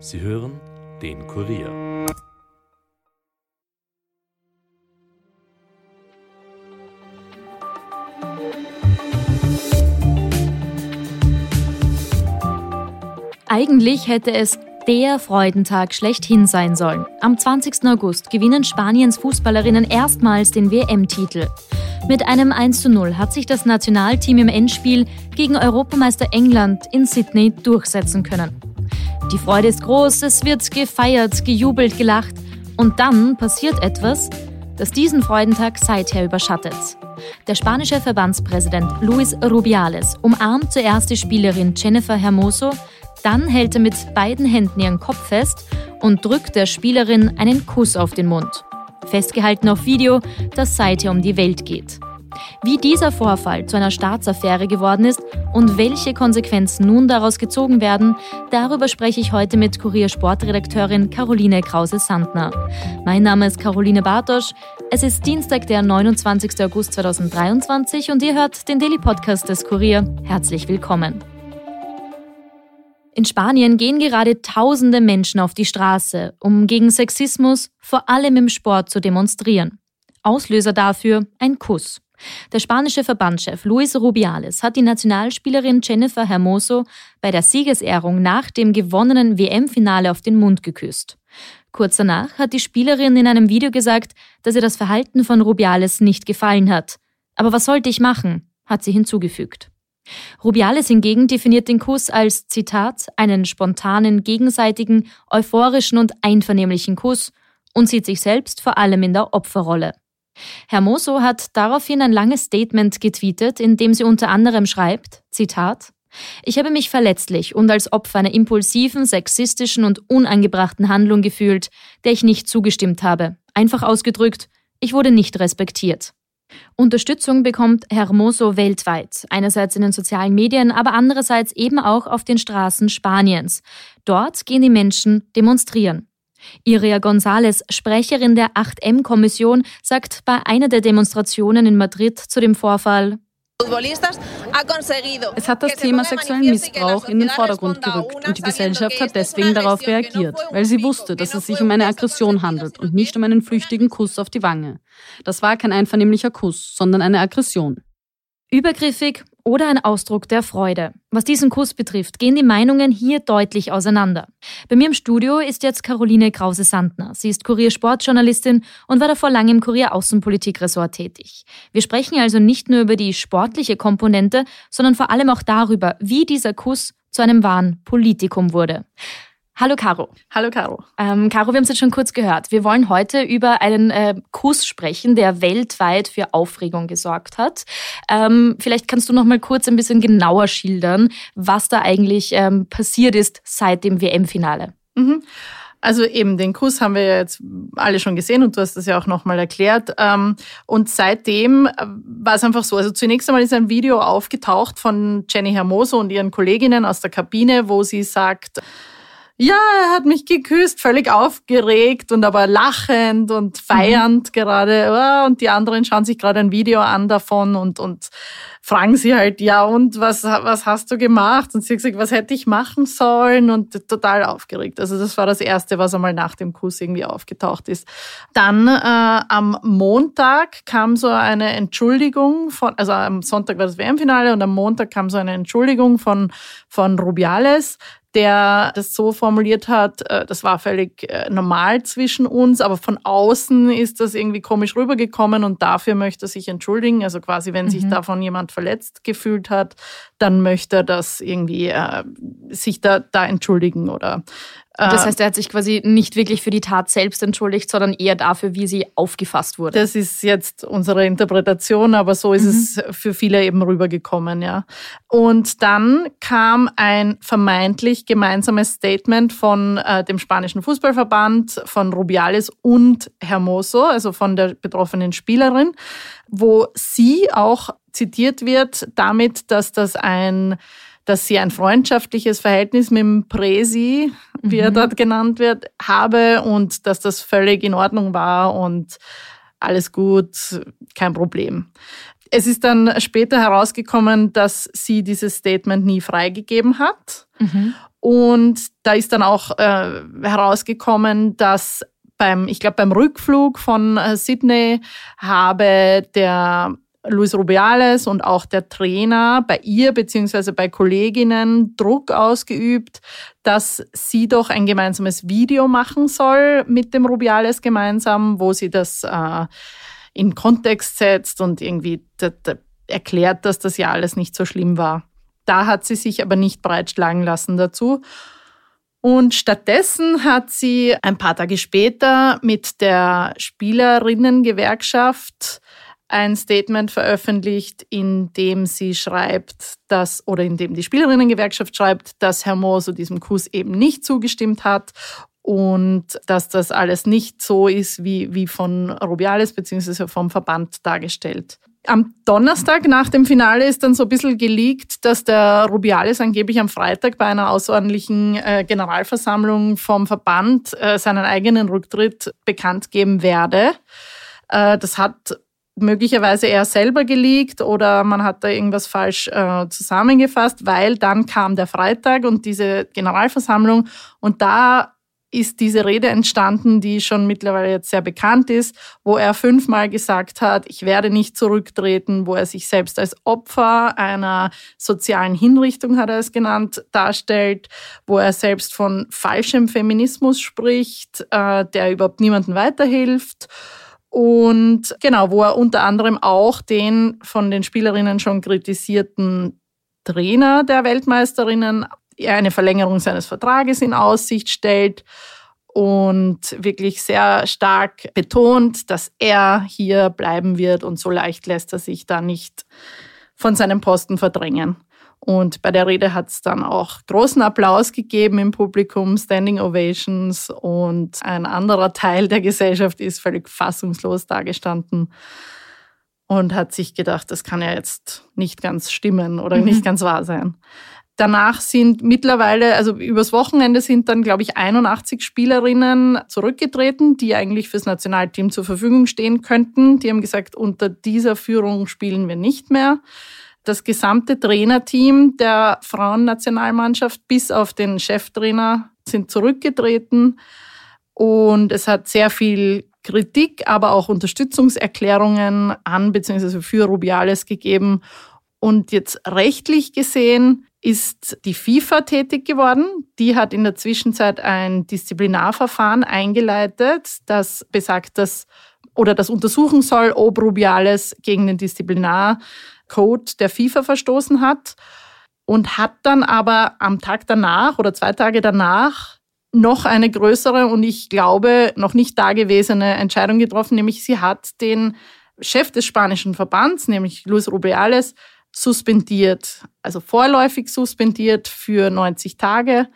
Sie hören den Kurier. Eigentlich hätte es der Freudentag schlechthin sein sollen. Am 20. August gewinnen Spaniens Fußballerinnen erstmals den WM-Titel. Mit einem 1:0 hat sich das Nationalteam im Endspiel gegen Europameister England in Sydney durchsetzen können. Die Freude ist groß, es wird gefeiert, gejubelt, gelacht und dann passiert etwas, das diesen Freudentag seither überschattet. Der spanische Verbandspräsident Luis Rubiales umarmt zuerst die Spielerin Jennifer Hermoso, dann hält er mit beiden Händen ihren Kopf fest und drückt der Spielerin einen Kuss auf den Mund. Festgehalten auf Video, das seither um die Welt geht. Wie dieser Vorfall zu einer Staatsaffäre geworden ist und welche Konsequenzen nun daraus gezogen werden, darüber spreche ich heute mit Kurier-Sportredakteurin Caroline Krause-Sandner. Mein Name ist Caroline Bartosch. Es ist Dienstag, der 29. August 2023 und ihr hört den Daily Podcast des Kurier. Herzlich willkommen. In Spanien gehen gerade tausende Menschen auf die Straße, um gegen Sexismus, vor allem im Sport, zu demonstrieren. Auslöser dafür ein Kuss. Der spanische Verbandschef Luis Rubiales hat die Nationalspielerin Jennifer Hermoso bei der Siegesehrung nach dem gewonnenen WM-Finale auf den Mund geküsst. Kurz danach hat die Spielerin in einem Video gesagt, dass ihr das Verhalten von Rubiales nicht gefallen hat. Aber was sollte ich machen? hat sie hinzugefügt. Rubiales hingegen definiert den Kuss als Zitat einen spontanen, gegenseitigen, euphorischen und einvernehmlichen Kuss und sieht sich selbst vor allem in der Opferrolle. Hermoso hat daraufhin ein langes Statement getweetet, in dem sie unter anderem schreibt, Zitat, ich habe mich verletzlich und als Opfer einer impulsiven, sexistischen und unangebrachten Handlung gefühlt, der ich nicht zugestimmt habe. Einfach ausgedrückt, ich wurde nicht respektiert. Unterstützung bekommt Hermoso weltweit, einerseits in den sozialen Medien, aber andererseits eben auch auf den Straßen Spaniens. Dort gehen die Menschen demonstrieren. Iria González, Sprecherin der 8M-Kommission, sagt bei einer der Demonstrationen in Madrid zu dem Vorfall, es hat das Thema sexuellen Missbrauch in den Vordergrund gerückt und die Gesellschaft hat deswegen darauf reagiert, weil sie wusste, dass es sich um eine Aggression handelt und nicht um einen flüchtigen Kuss auf die Wange. Das war kein einvernehmlicher Kuss, sondern eine Aggression. Übergriffig oder ein Ausdruck der Freude. Was diesen Kuss betrifft, gehen die Meinungen hier deutlich auseinander. Bei mir im Studio ist jetzt Caroline Krause-Sandner. Sie ist Kurier-Sportjournalistin und war davor lange im Kurier-Außenpolitik-Ressort tätig. Wir sprechen also nicht nur über die sportliche Komponente, sondern vor allem auch darüber, wie dieser Kuss zu einem wahren Politikum wurde. Hallo Caro. Hallo Caro. Ähm, Caro, wir haben es jetzt schon kurz gehört. Wir wollen heute über einen äh, Kuss sprechen, der weltweit für Aufregung gesorgt hat. Ähm, vielleicht kannst du noch mal kurz ein bisschen genauer schildern, was da eigentlich ähm, passiert ist seit dem WM-Finale. Mhm. Also eben den Kuss haben wir ja jetzt alle schon gesehen und du hast das ja auch nochmal erklärt. Ähm, und seitdem äh, war es einfach so. Also zunächst einmal ist ein Video aufgetaucht von Jenny Hermoso und ihren Kolleginnen aus der Kabine, wo sie sagt, ja, er hat mich geküsst, völlig aufgeregt und aber lachend und feiernd mhm. gerade. Und die anderen schauen sich gerade ein Video an davon und, und fragen sie halt, ja, und was, was hast du gemacht? Und sie hat gesagt, was hätte ich machen sollen? Und total aufgeregt. Also das war das Erste, was einmal nach dem Kuss irgendwie aufgetaucht ist. Dann äh, am Montag kam so eine Entschuldigung von, also am Sonntag war das WM-Finale und am Montag kam so eine Entschuldigung von, von Rubiales, der das so formuliert hat, äh, das war völlig äh, normal zwischen uns, aber von außen ist das irgendwie komisch rübergekommen und dafür möchte er sich entschuldigen. Also quasi, wenn mhm. sich davon jemand verletzt gefühlt hat, dann möchte er das irgendwie äh, sich da, da entschuldigen oder das heißt, er hat sich quasi nicht wirklich für die Tat selbst entschuldigt, sondern eher dafür, wie sie aufgefasst wurde. Das ist jetzt unsere Interpretation, aber so ist mhm. es für viele eben rübergekommen, ja. Und dann kam ein vermeintlich gemeinsames Statement von äh, dem spanischen Fußballverband, von Rubiales und Hermoso, also von der betroffenen Spielerin, wo sie auch zitiert wird damit, dass das ein dass sie ein freundschaftliches Verhältnis mit dem Presi, wie mhm. er dort genannt wird, habe und dass das völlig in Ordnung war und alles gut, kein Problem. Es ist dann später herausgekommen, dass sie dieses Statement nie freigegeben hat. Mhm. Und da ist dann auch äh, herausgekommen, dass beim, ich glaube, beim Rückflug von äh, Sydney habe der Luis Rubiales und auch der Trainer bei ihr beziehungsweise bei Kolleginnen Druck ausgeübt, dass sie doch ein gemeinsames Video machen soll mit dem Rubiales gemeinsam, wo sie das äh, in Kontext setzt und irgendwie erklärt, dass das ja alles nicht so schlimm war. Da hat sie sich aber nicht breitschlagen lassen dazu. Und stattdessen hat sie ein paar Tage später mit der Spielerinnengewerkschaft ein Statement veröffentlicht, in dem sie schreibt, dass, oder in dem die Spielerinnengewerkschaft schreibt, dass Herr Mohr so diesem Kuss eben nicht zugestimmt hat und dass das alles nicht so ist, wie, wie von Rubiales bzw. vom Verband dargestellt. Am Donnerstag nach dem Finale ist dann so ein bisschen geleakt, dass der Rubiales angeblich am Freitag bei einer außerordentlichen äh, Generalversammlung vom Verband äh, seinen eigenen Rücktritt bekannt geben werde. Äh, das hat möglicherweise er selber geleakt oder man hat da irgendwas falsch äh, zusammengefasst, weil dann kam der Freitag und diese Generalversammlung und da ist diese Rede entstanden, die schon mittlerweile jetzt sehr bekannt ist, wo er fünfmal gesagt hat, ich werde nicht zurücktreten, wo er sich selbst als Opfer einer sozialen Hinrichtung, hat er es genannt, darstellt, wo er selbst von falschem Feminismus spricht, äh, der überhaupt niemandem weiterhilft und genau, wo er unter anderem auch den von den Spielerinnen schon kritisierten Trainer der Weltmeisterinnen eine Verlängerung seines Vertrages in Aussicht stellt und wirklich sehr stark betont, dass er hier bleiben wird und so leicht lässt er sich da nicht von seinem Posten verdrängen. Und bei der Rede hat es dann auch großen Applaus gegeben im Publikum, Standing Ovations und ein anderer Teil der Gesellschaft ist völlig fassungslos dagestanden und hat sich gedacht, das kann ja jetzt nicht ganz stimmen oder mhm. nicht ganz wahr sein. Danach sind mittlerweile, also übers Wochenende sind dann, glaube ich, 81 Spielerinnen zurückgetreten, die eigentlich fürs Nationalteam zur Verfügung stehen könnten. Die haben gesagt, unter dieser Führung spielen wir nicht mehr das gesamte Trainerteam der Frauennationalmannschaft bis auf den Cheftrainer sind zurückgetreten. Und es hat sehr viel Kritik, aber auch Unterstützungserklärungen an bzw. für Rubiales gegeben. Und jetzt rechtlich gesehen ist die FIFA tätig geworden. Die hat in der Zwischenzeit ein Disziplinarverfahren eingeleitet, das besagt, dass oder das untersuchen soll, ob Rubiales gegen den Disziplinar Code der FIFA verstoßen hat und hat dann aber am Tag danach oder zwei Tage danach noch eine größere und ich glaube noch nicht dagewesene Entscheidung getroffen, nämlich sie hat den Chef des spanischen Verbands, nämlich Luis Rubiales, suspendiert, also vorläufig suspendiert für 90 Tage.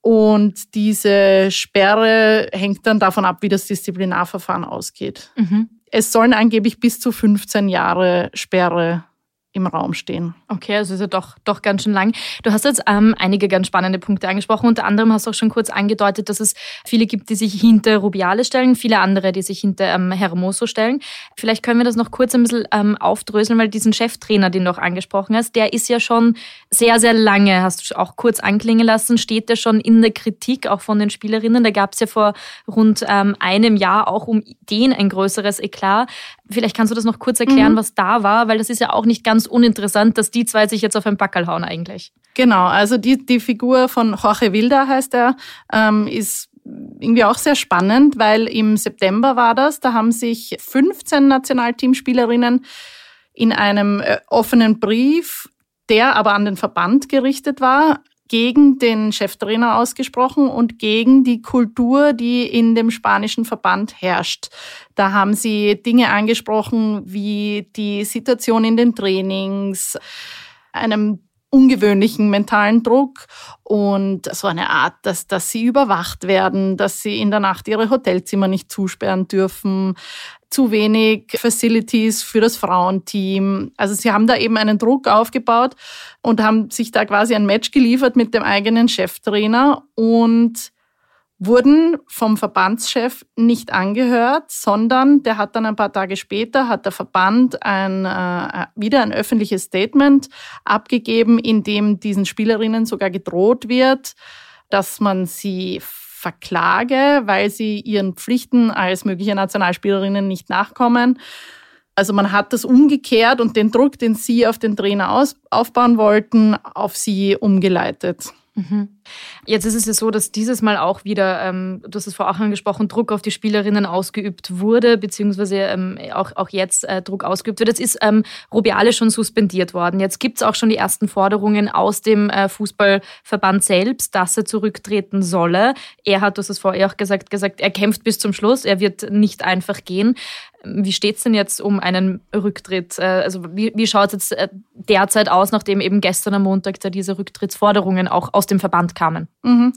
Und diese Sperre hängt dann davon ab, wie das Disziplinarverfahren ausgeht. Mhm. Es sollen angeblich bis zu 15 Jahre Sperre im Raum stehen. Okay, also ist ja doch, doch ganz schön lang. Du hast jetzt ähm, einige ganz spannende Punkte angesprochen. Unter anderem hast du auch schon kurz angedeutet, dass es viele gibt, die sich hinter Rubiale stellen, viele andere, die sich hinter ähm, Hermoso stellen. Vielleicht können wir das noch kurz ein bisschen ähm, aufdröseln, weil diesen Cheftrainer, den du auch angesprochen hast, der ist ja schon sehr, sehr lange, hast du auch kurz anklingen lassen, steht der schon in der Kritik auch von den Spielerinnen. Da gab es ja vor rund ähm, einem Jahr auch um den ein größeres Eklat. Vielleicht kannst du das noch kurz erklären, mhm. was da war, weil das ist ja auch nicht ganz uninteressant, dass die zwei sich jetzt auf ein Backel hauen eigentlich. Genau, also die, die Figur von Jorge Wilda heißt er, ähm, ist irgendwie auch sehr spannend, weil im September war das, da haben sich 15 Nationalteamspielerinnen in einem äh, offenen Brief, der aber an den Verband gerichtet war, gegen den Cheftrainer ausgesprochen und gegen die Kultur, die in dem spanischen Verband herrscht. Da haben sie Dinge angesprochen wie die Situation in den Trainings, einem ungewöhnlichen mentalen Druck. Und so eine Art, dass, dass sie überwacht werden, dass sie in der Nacht ihre Hotelzimmer nicht zusperren dürfen, zu wenig Facilities für das Frauenteam. Also sie haben da eben einen Druck aufgebaut und haben sich da quasi ein Match geliefert mit dem eigenen Cheftrainer. Und wurden vom Verbandschef nicht angehört, sondern der hat dann ein paar Tage später, hat der Verband ein, äh, wieder ein öffentliches Statement abgegeben, in dem diesen Spielerinnen sogar gedroht wird, dass man sie verklage, weil sie ihren Pflichten als mögliche Nationalspielerinnen nicht nachkommen. Also man hat das umgekehrt und den Druck, den sie auf den Trainer aus, aufbauen wollten, auf sie umgeleitet. Mhm. Jetzt ist es ja so, dass dieses Mal auch wieder, ähm, du hast es vorher auch angesprochen, Druck auf die Spielerinnen ausgeübt wurde, beziehungsweise ähm, auch, auch jetzt äh, Druck ausgeübt wird. Jetzt ist ähm, Rubiale schon suspendiert worden. Jetzt gibt es auch schon die ersten Forderungen aus dem äh, Fußballverband selbst, dass er zurücktreten solle. Er hat, du hast es vorher auch gesagt, gesagt, er kämpft bis zum Schluss, er wird nicht einfach gehen. Wie steht es denn jetzt um einen Rücktritt? Äh, also wie, wie schaut es jetzt äh, derzeit aus, nachdem eben gestern am Montag da diese Rücktrittsforderungen auch aus dem Verband kamen? Mhm.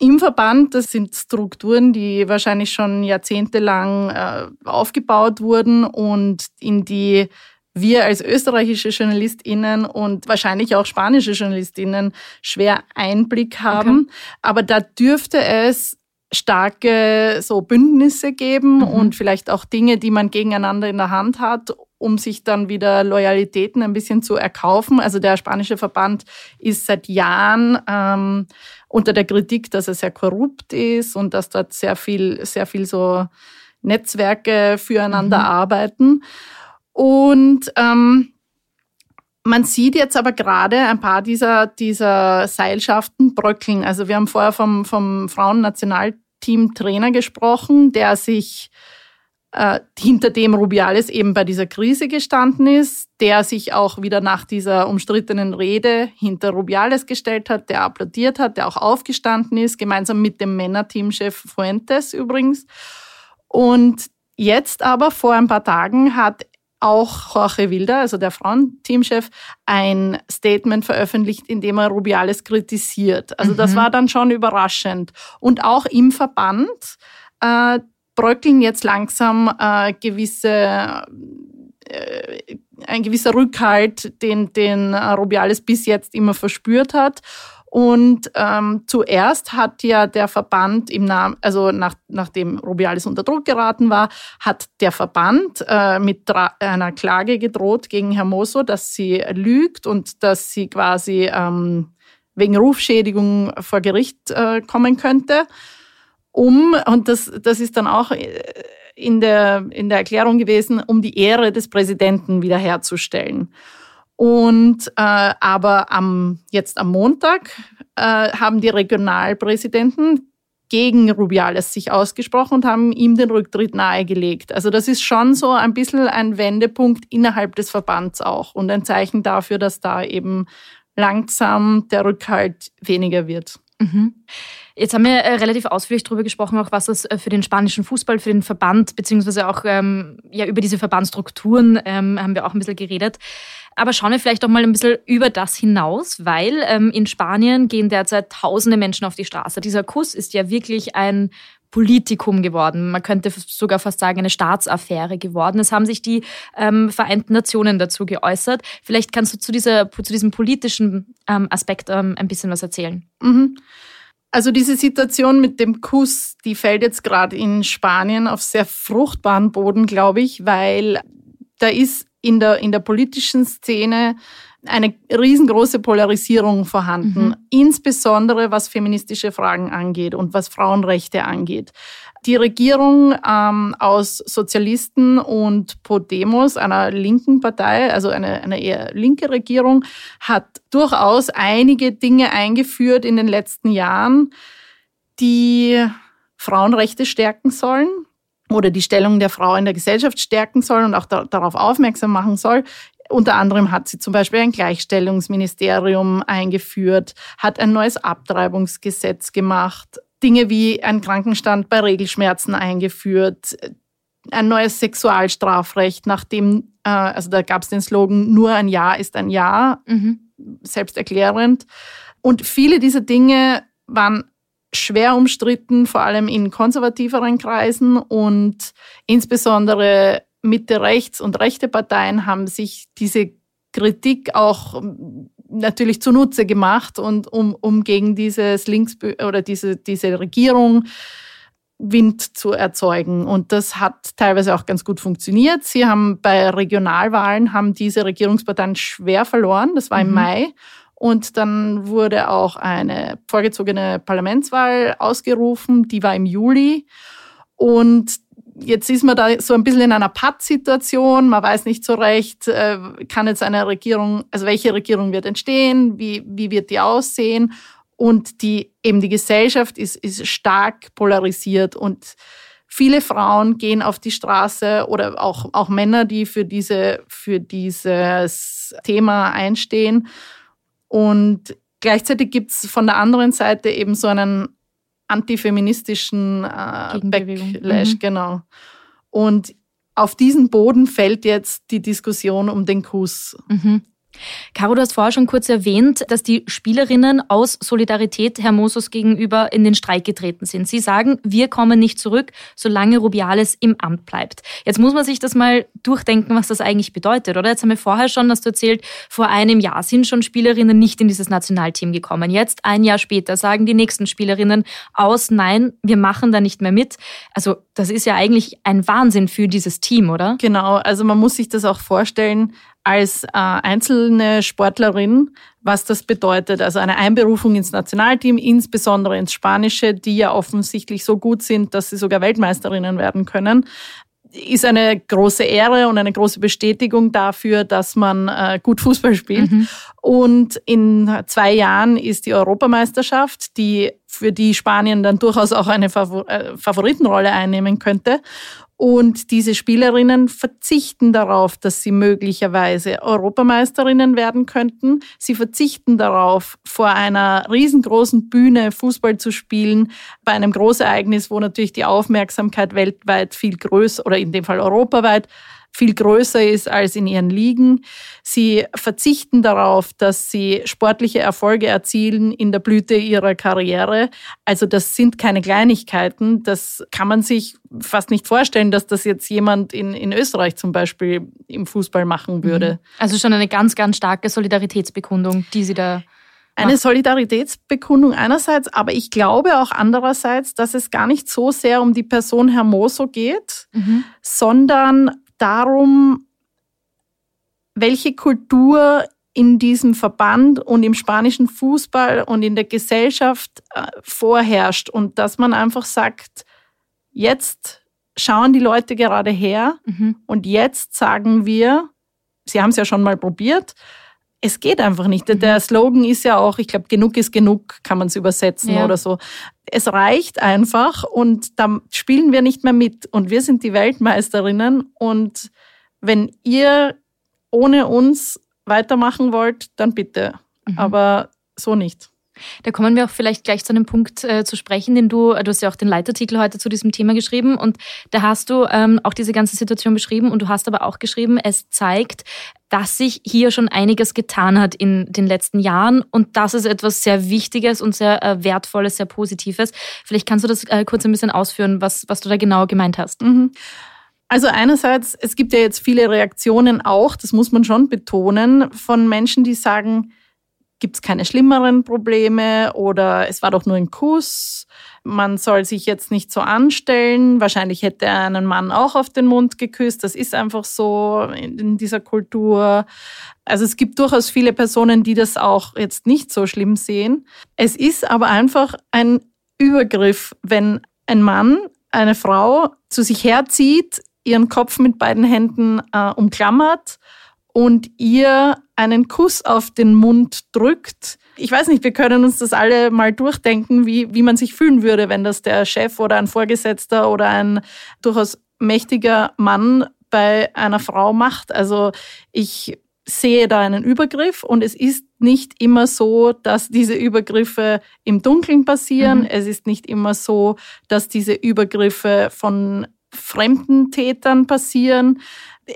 Im Verband, das sind Strukturen, die wahrscheinlich schon jahrzehntelang äh, aufgebaut wurden und in die wir als österreichische JournalistInnen und wahrscheinlich auch spanische JournalistInnen schwer Einblick haben. Okay. Aber da dürfte es starke so Bündnisse geben mhm. und vielleicht auch Dinge, die man gegeneinander in der Hand hat, um sich dann wieder Loyalitäten ein bisschen zu erkaufen. Also der spanische Verband ist seit Jahren ähm, unter der Kritik, dass er sehr korrupt ist und dass dort sehr viel, sehr viel so Netzwerke füreinander mhm. arbeiten. Und ähm, man sieht jetzt aber gerade ein paar dieser, dieser Seilschaften bröckeln. Also wir haben vorher vom, vom Frauennationalteam-Trainer gesprochen, der sich äh, hinter dem Rubiales eben bei dieser Krise gestanden ist, der sich auch wieder nach dieser umstrittenen Rede hinter Rubiales gestellt hat, der applaudiert hat, der auch aufgestanden ist, gemeinsam mit dem Männerteamchef Fuentes übrigens. Und jetzt aber vor ein paar Tagen hat auch Jorge Wilder, also der Frauenteamchef, ein Statement veröffentlicht, in dem er Rubiales kritisiert. Also mhm. das war dann schon überraschend. Und auch im Verband äh, bröckeln jetzt langsam äh, gewisse äh, ein gewisser Rückhalt, den, den Rubiales bis jetzt immer verspürt hat. Und ähm, zuerst hat ja der Verband im Namen, also nach, nachdem Rubiales unter Druck geraten war, hat der Verband äh, mit einer Klage gedroht gegen Hermoso, dass sie lügt und dass sie quasi ähm, wegen Rufschädigung vor Gericht äh, kommen könnte. Um, und das, das ist dann auch äh, in der, in der Erklärung gewesen, um die Ehre des Präsidenten wiederherzustellen. Und äh, aber am jetzt am Montag äh, haben die Regionalpräsidenten gegen Rubiales sich ausgesprochen und haben ihm den Rücktritt nahegelegt. Also das ist schon so ein bisschen ein Wendepunkt innerhalb des Verbands auch und ein Zeichen dafür, dass da eben langsam der Rückhalt weniger wird. Mhm. Jetzt haben wir äh, relativ ausführlich darüber gesprochen, auch was das äh, für den spanischen Fußball, für den Verband, beziehungsweise auch ähm, ja, über diese Verbandstrukturen ähm, haben wir auch ein bisschen geredet. Aber schauen wir vielleicht auch mal ein bisschen über das hinaus, weil ähm, in Spanien gehen derzeit tausende Menschen auf die Straße. Dieser Kuss ist ja wirklich ein Politikum geworden. Man könnte sogar fast sagen, eine Staatsaffäre geworden. Es haben sich die ähm, Vereinten Nationen dazu geäußert. Vielleicht kannst du zu, dieser, zu diesem politischen ähm, Aspekt ähm, ein bisschen was erzählen. Mhm. Also diese Situation mit dem Kuss, die fällt jetzt gerade in Spanien auf sehr fruchtbaren Boden, glaube ich, weil da ist in der, in der politischen Szene eine riesengroße Polarisierung vorhanden, mhm. insbesondere was feministische Fragen angeht und was Frauenrechte angeht. Die Regierung ähm, aus Sozialisten und Podemos, einer linken Partei, also eine, eine eher linke Regierung, hat durchaus einige Dinge eingeführt in den letzten Jahren, die Frauenrechte stärken sollen oder die Stellung der Frau in der Gesellschaft stärken soll und auch da, darauf aufmerksam machen soll. Unter anderem hat sie zum Beispiel ein Gleichstellungsministerium eingeführt, hat ein neues Abtreibungsgesetz gemacht, Dinge wie ein Krankenstand bei Regelschmerzen eingeführt, ein neues Sexualstrafrecht, nachdem, äh, also da gab es den Slogan, nur ein Ja ist ein Ja, mhm. selbsterklärend. Und viele dieser Dinge waren schwer umstritten, vor allem in konservativeren Kreisen und insbesondere Mitte rechts und rechte Parteien haben sich diese Kritik auch natürlich zunutze gemacht und um, um gegen dieses Links oder diese, diese Regierung Wind zu erzeugen. Und das hat teilweise auch ganz gut funktioniert. Sie haben bei Regionalwahlen haben diese Regierungsparteien schwer verloren. Das war im mhm. Mai. Und dann wurde auch eine vorgezogene Parlamentswahl ausgerufen. Die war im Juli. Und jetzt ist man da so ein bisschen in einer Pattsituation. Man weiß nicht so recht, äh, kann jetzt eine Regierung, also welche Regierung wird entstehen, wie, wie wird die aussehen. Und die, eben die Gesellschaft ist, ist stark polarisiert und viele Frauen gehen auf die Straße oder auch, auch Männer, die für, diese, für dieses Thema einstehen. Und gleichzeitig gibt es von der anderen Seite eben so einen antifeministischen äh, Backlash, mhm. genau. Und auf diesen Boden fällt jetzt die Diskussion um den Kuss. Mhm. Caro, du hast vorher schon kurz erwähnt, dass die Spielerinnen aus Solidarität Hermosos gegenüber in den Streik getreten sind. Sie sagen, wir kommen nicht zurück, solange Rubiales im Amt bleibt. Jetzt muss man sich das mal durchdenken, was das eigentlich bedeutet, oder? Jetzt haben wir vorher schon, hast du erzählt, vor einem Jahr sind schon Spielerinnen nicht in dieses Nationalteam gekommen. Jetzt, ein Jahr später, sagen die nächsten Spielerinnen aus, nein, wir machen da nicht mehr mit. Also, das ist ja eigentlich ein Wahnsinn für dieses Team, oder? Genau, also man muss sich das auch vorstellen, als äh, einzelne Sportlerin, was das bedeutet. Also eine Einberufung ins Nationalteam, insbesondere ins Spanische, die ja offensichtlich so gut sind, dass sie sogar Weltmeisterinnen werden können ist eine große Ehre und eine große Bestätigung dafür, dass man äh, gut Fußball spielt. Mhm. Und in zwei Jahren ist die Europameisterschaft, die für die Spanien dann durchaus auch eine Favor äh, Favoritenrolle einnehmen könnte. Und diese Spielerinnen verzichten darauf, dass sie möglicherweise Europameisterinnen werden könnten. Sie verzichten darauf, vor einer riesengroßen Bühne Fußball zu spielen, bei einem Großereignis, wo natürlich die Aufmerksamkeit weltweit viel größer oder in dem Fall europaweit viel größer ist als in ihren Ligen. Sie verzichten darauf, dass sie sportliche Erfolge erzielen in der Blüte ihrer Karriere. Also das sind keine Kleinigkeiten. Das kann man sich fast nicht vorstellen, dass das jetzt jemand in, in Österreich zum Beispiel im Fußball machen würde. Mhm. Also schon eine ganz, ganz starke Solidaritätsbekundung, die Sie da eine Solidaritätsbekundung einerseits, aber ich glaube auch andererseits, dass es gar nicht so sehr um die Person Hermoso geht, mhm. sondern darum, welche Kultur in diesem Verband und im spanischen Fußball und in der Gesellschaft äh, vorherrscht und dass man einfach sagt, jetzt schauen die Leute gerade her mhm. und jetzt sagen wir, Sie haben es ja schon mal probiert, es geht einfach nicht. Mhm. Der Slogan ist ja auch, ich glaube, genug ist genug, kann man es übersetzen ja. oder so. Es reicht einfach und da spielen wir nicht mehr mit und wir sind die Weltmeisterinnen und wenn ihr ohne uns weitermachen wollt, dann bitte. Mhm. Aber so nicht. Da kommen wir auch vielleicht gleich zu einem Punkt äh, zu sprechen, den du, du hast ja auch den Leitartikel heute zu diesem Thema geschrieben und da hast du ähm, auch diese ganze Situation beschrieben und du hast aber auch geschrieben, es zeigt, dass sich hier schon einiges getan hat in den letzten Jahren und das ist etwas sehr Wichtiges und sehr äh, Wertvolles, sehr Positives. Vielleicht kannst du das äh, kurz ein bisschen ausführen, was, was du da genau gemeint hast. Mhm. Also einerseits, es gibt ja jetzt viele Reaktionen auch, das muss man schon betonen, von Menschen, die sagen, gibt es keine schlimmeren Probleme oder es war doch nur ein Kuss, man soll sich jetzt nicht so anstellen. Wahrscheinlich hätte er einen Mann auch auf den Mund geküsst. Das ist einfach so in dieser Kultur. Also es gibt durchaus viele Personen, die das auch jetzt nicht so schlimm sehen. Es ist aber einfach ein Übergriff, wenn ein Mann eine Frau zu sich herzieht, ihren Kopf mit beiden Händen äh, umklammert und ihr einen Kuss auf den Mund drückt. Ich weiß nicht, wir können uns das alle mal durchdenken, wie, wie man sich fühlen würde, wenn das der Chef oder ein Vorgesetzter oder ein durchaus mächtiger Mann bei einer Frau macht. Also ich sehe da einen Übergriff und es ist nicht immer so, dass diese Übergriffe im Dunkeln passieren. Mhm. Es ist nicht immer so, dass diese Übergriffe von fremden Tätern passieren.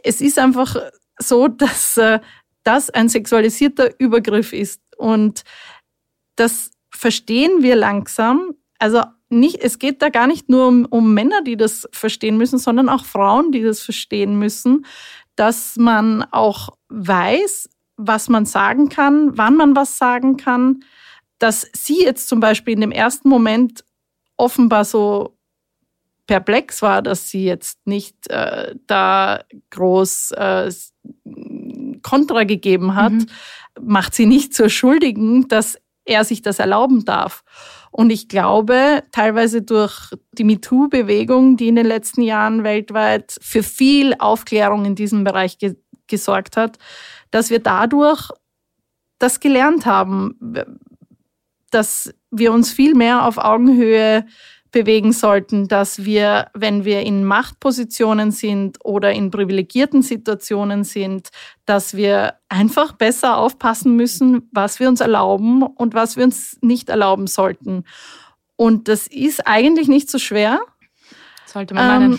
Es ist einfach so, dass äh, das ein sexualisierter Übergriff ist. Und das verstehen wir langsam. Also nicht, es geht da gar nicht nur um, um Männer, die das verstehen müssen, sondern auch Frauen, die das verstehen müssen, dass man auch weiß, was man sagen kann, wann man was sagen kann. Dass sie jetzt zum Beispiel in dem ersten Moment offenbar so perplex war, dass sie jetzt nicht äh, da groß äh, Kontra gegeben hat, mhm. macht sie nicht zur Schuldigen, dass er sich das erlauben darf. Und ich glaube, teilweise durch die MeToo-Bewegung, die in den letzten Jahren weltweit für viel Aufklärung in diesem Bereich ge gesorgt hat, dass wir dadurch das gelernt haben, dass wir uns viel mehr auf Augenhöhe bewegen sollten, dass wir, wenn wir in Machtpositionen sind oder in privilegierten Situationen sind, dass wir einfach besser aufpassen müssen, was wir uns erlauben und was wir uns nicht erlauben sollten. Und das ist eigentlich nicht so schwer. Sollte man meinen. Ähm,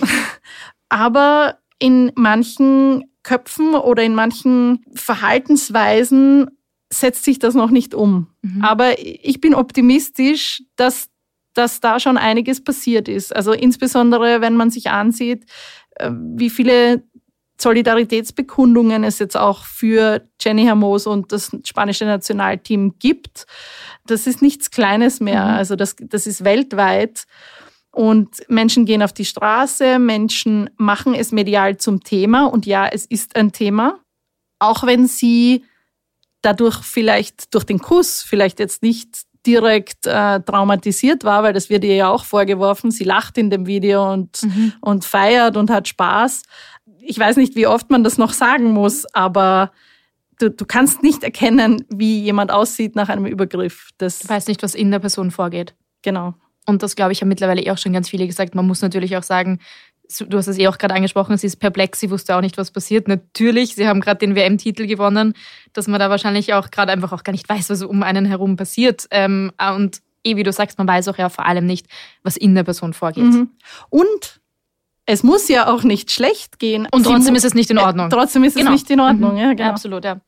aber in manchen Köpfen oder in manchen Verhaltensweisen setzt sich das noch nicht um. Mhm. Aber ich bin optimistisch, dass dass da schon einiges passiert ist. Also insbesondere, wenn man sich ansieht, äh, wie viele Solidaritätsbekundungen es jetzt auch für Jenny Hermoso und das spanische Nationalteam gibt. Das ist nichts Kleines mehr. Mhm. Also das, das ist weltweit. Und Menschen gehen auf die Straße, Menschen machen es medial zum Thema. Und ja, es ist ein Thema. Auch wenn sie dadurch vielleicht durch den Kuss vielleicht jetzt nicht direkt äh, traumatisiert war, weil das wird ihr ja auch vorgeworfen. Sie lacht in dem Video und, mhm. und feiert und hat Spaß. Ich weiß nicht, wie oft man das noch sagen muss, aber du, du kannst nicht erkennen, wie jemand aussieht nach einem Übergriff. Das du weißt nicht, was in der Person vorgeht. Genau. Und das, glaube ich, haben mittlerweile eh auch schon ganz viele gesagt. Man muss natürlich auch sagen, du hast es eh auch gerade angesprochen, sie ist perplex, sie wusste auch nicht, was passiert. Natürlich, sie haben gerade den WM-Titel gewonnen, dass man da wahrscheinlich auch gerade einfach auch gar nicht weiß, was um einen herum passiert. Ähm, und eh, wie du sagst, man weiß auch ja vor allem nicht, was in der Person vorgeht. Mhm. Und es muss ja auch nicht schlecht gehen. Und trotzdem ist es nicht in Ordnung. Äh, trotzdem ist genau. es nicht in Ordnung, mhm. ja, genau. Absolut, ja.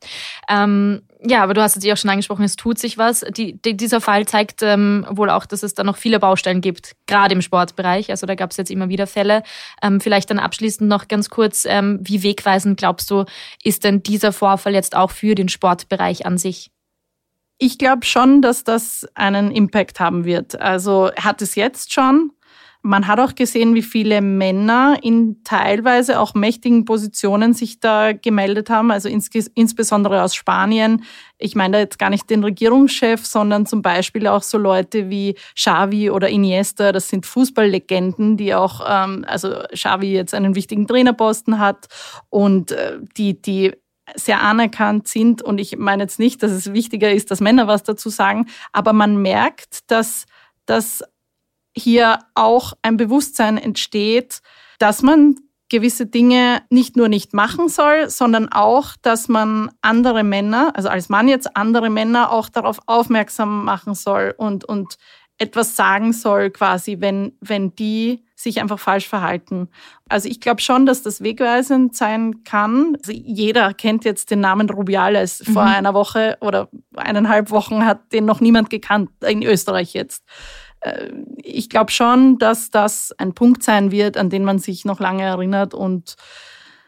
Ähm, ja, aber du hast es ja auch schon angesprochen, es tut sich was. Die, die, dieser Fall zeigt ähm, wohl auch, dass es da noch viele Baustellen gibt, gerade im Sportbereich. Also da gab es jetzt immer wieder Fälle. Ähm, vielleicht dann abschließend noch ganz kurz, ähm, wie wegweisend glaubst du, ist denn dieser Vorfall jetzt auch für den Sportbereich an sich? Ich glaube schon, dass das einen Impact haben wird. Also hat es jetzt schon. Man hat auch gesehen, wie viele Männer in teilweise auch mächtigen Positionen sich da gemeldet haben, also ins, insbesondere aus Spanien. Ich meine da jetzt gar nicht den Regierungschef, sondern zum Beispiel auch so Leute wie Xavi oder Iniesta. Das sind Fußballlegenden, die auch, ähm, also Xavi jetzt einen wichtigen Trainerposten hat und äh, die, die sehr anerkannt sind. Und ich meine jetzt nicht, dass es wichtiger ist, dass Männer was dazu sagen, aber man merkt, dass dass hier auch ein Bewusstsein entsteht, dass man gewisse Dinge nicht nur nicht machen soll, sondern auch, dass man andere Männer, also als Mann jetzt andere Männer auch darauf aufmerksam machen soll und, und etwas sagen soll quasi, wenn, wenn die sich einfach falsch verhalten. Also ich glaube schon, dass das wegweisend sein kann. Also jeder kennt jetzt den Namen Rubiales. Vor mhm. einer Woche oder eineinhalb Wochen hat den noch niemand gekannt, in Österreich jetzt. Äh, ich glaube schon, dass das ein Punkt sein wird, an den man sich noch lange erinnert und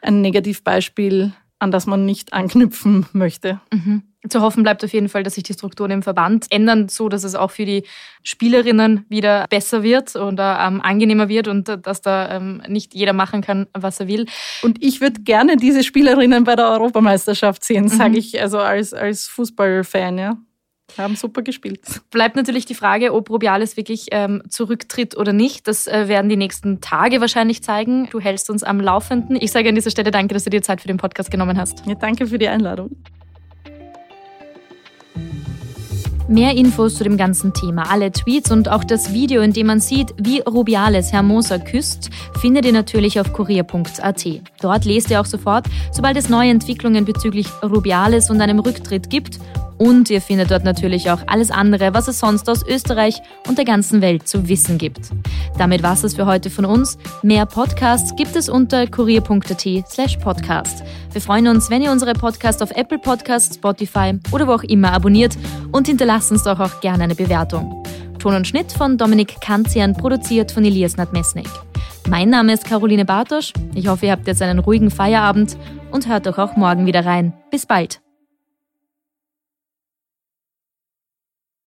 ein Negativbeispiel, an das man nicht anknüpfen möchte. Mhm. Zu hoffen bleibt auf jeden Fall, dass sich die Strukturen im Verband ändern, so dass es auch für die Spielerinnen wieder besser wird oder ähm, angenehmer wird und äh, dass da ähm, nicht jeder machen kann, was er will. Und ich würde gerne diese Spielerinnen bei der Europameisterschaft sehen, mhm. sage ich also als, als Fußballfan. Ja. Haben super gespielt. Bleibt natürlich die Frage, ob Rubiales wirklich ähm, zurücktritt oder nicht. Das äh, werden die nächsten Tage wahrscheinlich zeigen. Du hältst uns am Laufenden. Ich sage an dieser Stelle danke, dass du dir Zeit für den Podcast genommen hast. Ja, danke für die Einladung. Mehr Infos zu dem ganzen Thema, alle Tweets und auch das Video, in dem man sieht, wie Rubiales Hermosa küsst, findet ihr natürlich auf kurier.at. Dort lest ihr auch sofort, sobald es neue Entwicklungen bezüglich Rubiales und einem Rücktritt gibt und ihr findet dort natürlich auch alles andere, was es sonst aus Österreich und der ganzen Welt zu wissen gibt. Damit war es für heute von uns. Mehr Podcasts gibt es unter kurier.at slash podcast. Wir freuen uns, wenn ihr unsere Podcasts auf Apple Podcasts, Spotify oder wo auch immer abonniert und hinterlasst uns doch auch gerne eine Bewertung. Ton und Schnitt von Dominik Kanzian, produziert von Elias Nadmesnik. Mein Name ist Caroline Bartosch. Ich hoffe, ihr habt jetzt einen ruhigen Feierabend und hört doch auch morgen wieder rein. Bis bald.